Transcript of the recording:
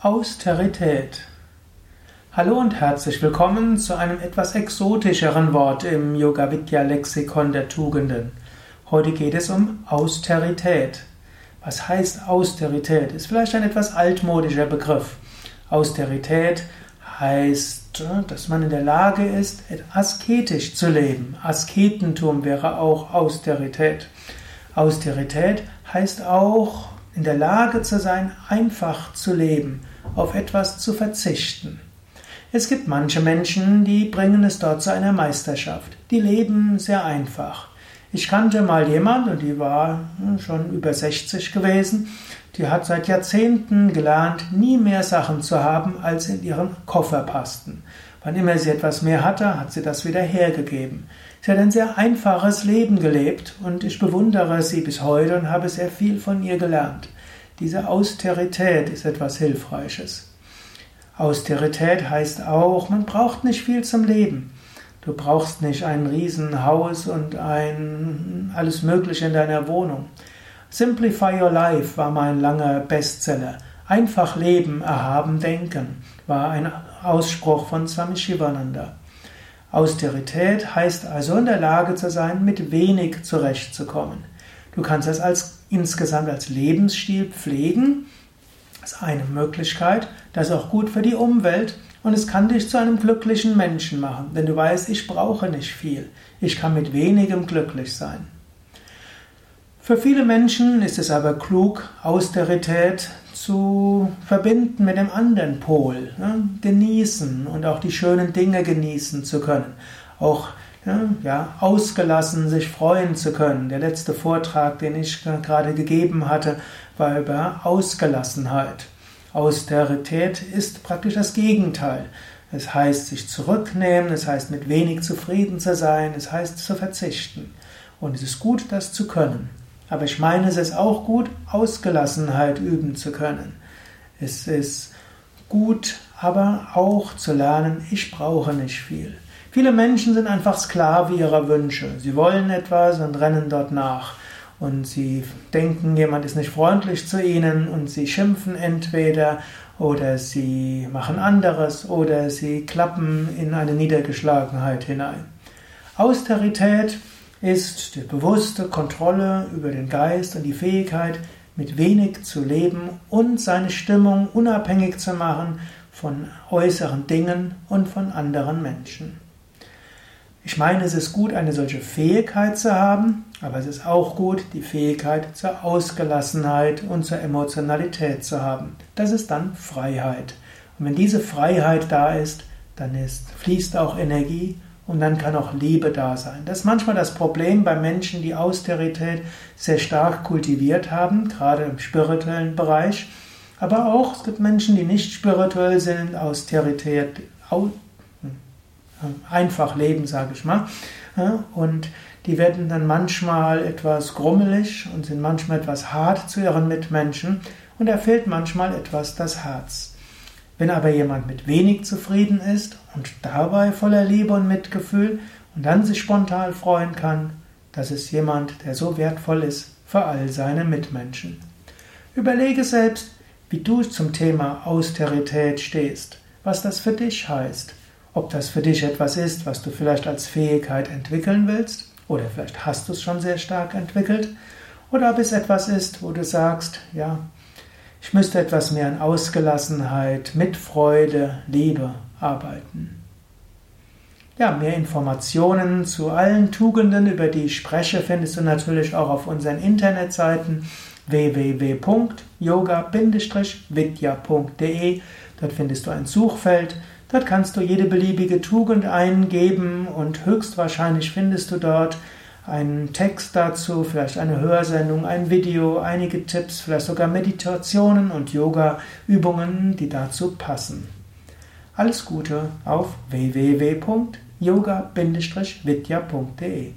Austerität. Hallo und herzlich willkommen zu einem etwas exotischeren Wort im Yoga Vidya Lexikon der Tugenden. Heute geht es um Austerität. Was heißt Austerität? Ist vielleicht ein etwas altmodischer Begriff. Austerität heißt, dass man in der Lage ist, asketisch zu leben. Asketentum wäre auch Austerität. Austerität heißt auch, in der Lage zu sein, einfach zu leben, auf etwas zu verzichten. Es gibt manche Menschen, die bringen es dort zu einer Meisterschaft. Die leben sehr einfach. Ich kannte mal jemand und die war schon über 60 gewesen. Die hat seit Jahrzehnten gelernt, nie mehr Sachen zu haben, als in ihren Koffer passten. Wann immer sie etwas mehr hatte, hat sie das wieder hergegeben. Sie hat ein sehr einfaches Leben gelebt und ich bewundere sie bis heute und habe sehr viel von ihr gelernt. Diese Austerität ist etwas Hilfreiches. Austerität heißt auch, man braucht nicht viel zum Leben. Du brauchst nicht ein Riesenhaus und ein alles Mögliche in deiner Wohnung. Simplify Your Life war mein langer Bestseller. Einfach leben, erhaben denken war ein Ausspruch von Swami Shivananda. Austerität heißt also in der Lage zu sein, mit wenig zurechtzukommen. Du kannst es als, insgesamt als Lebensstil pflegen. Das ist eine Möglichkeit. Das ist auch gut für die Umwelt und es kann dich zu einem glücklichen Menschen machen, denn du weißt, ich brauche nicht viel. Ich kann mit wenigem glücklich sein. Für viele Menschen ist es aber klug, Austerität zu verbinden mit dem anderen Pol, ne? genießen und auch die schönen Dinge genießen zu können. Auch ja, ausgelassen sich freuen zu können. Der letzte Vortrag, den ich gerade gegeben hatte, war über Ausgelassenheit. Austerität ist praktisch das Gegenteil. Es heißt sich zurücknehmen, es heißt mit wenig zufrieden zu sein, es heißt zu verzichten. Und es ist gut, das zu können. Aber ich meine, es ist auch gut, Ausgelassenheit üben zu können. Es ist gut, aber auch zu lernen, ich brauche nicht viel. Viele Menschen sind einfach Sklave ihrer Wünsche. Sie wollen etwas und rennen dort nach. Und sie denken, jemand ist nicht freundlich zu ihnen und sie schimpfen entweder oder sie machen anderes oder sie klappen in eine Niedergeschlagenheit hinein. Austerität ist die bewusste Kontrolle über den Geist und die Fähigkeit, mit wenig zu leben und seine Stimmung unabhängig zu machen von äußeren Dingen und von anderen Menschen. Ich meine, es ist gut, eine solche Fähigkeit zu haben, aber es ist auch gut, die Fähigkeit zur Ausgelassenheit und zur Emotionalität zu haben. Das ist dann Freiheit. Und wenn diese Freiheit da ist, dann ist, fließt auch Energie und dann kann auch Liebe da sein. Das ist manchmal das Problem bei Menschen, die Austerität sehr stark kultiviert haben, gerade im spirituellen Bereich. Aber auch es gibt Menschen, die nicht spirituell sind, Austerität einfach leben, sage ich mal. Und die werden dann manchmal etwas grummelig und sind manchmal etwas hart zu ihren Mitmenschen und da fehlt manchmal etwas das Herz. Wenn aber jemand mit wenig zufrieden ist und dabei voller Liebe und Mitgefühl und dann sich spontan freuen kann, das ist jemand, der so wertvoll ist für all seine Mitmenschen. Überlege selbst, wie du zum Thema Austerität stehst, was das für dich heißt ob das für dich etwas ist, was du vielleicht als Fähigkeit entwickeln willst, oder vielleicht hast du es schon sehr stark entwickelt, oder ob es etwas ist, wo du sagst, ja, ich müsste etwas mehr an Ausgelassenheit, Mitfreude, Liebe arbeiten. Ja, mehr Informationen zu allen Tugenden, über die ich spreche, findest du natürlich auch auf unseren Internetseiten www.yoga-vidya.de. Dort findest du ein Suchfeld Dort kannst du jede beliebige Tugend eingeben und höchstwahrscheinlich findest du dort einen Text dazu, vielleicht eine Hörsendung, ein Video, einige Tipps, vielleicht sogar Meditationen und Yoga-Übungen, die dazu passen. Alles Gute auf www.yoga-vidya.de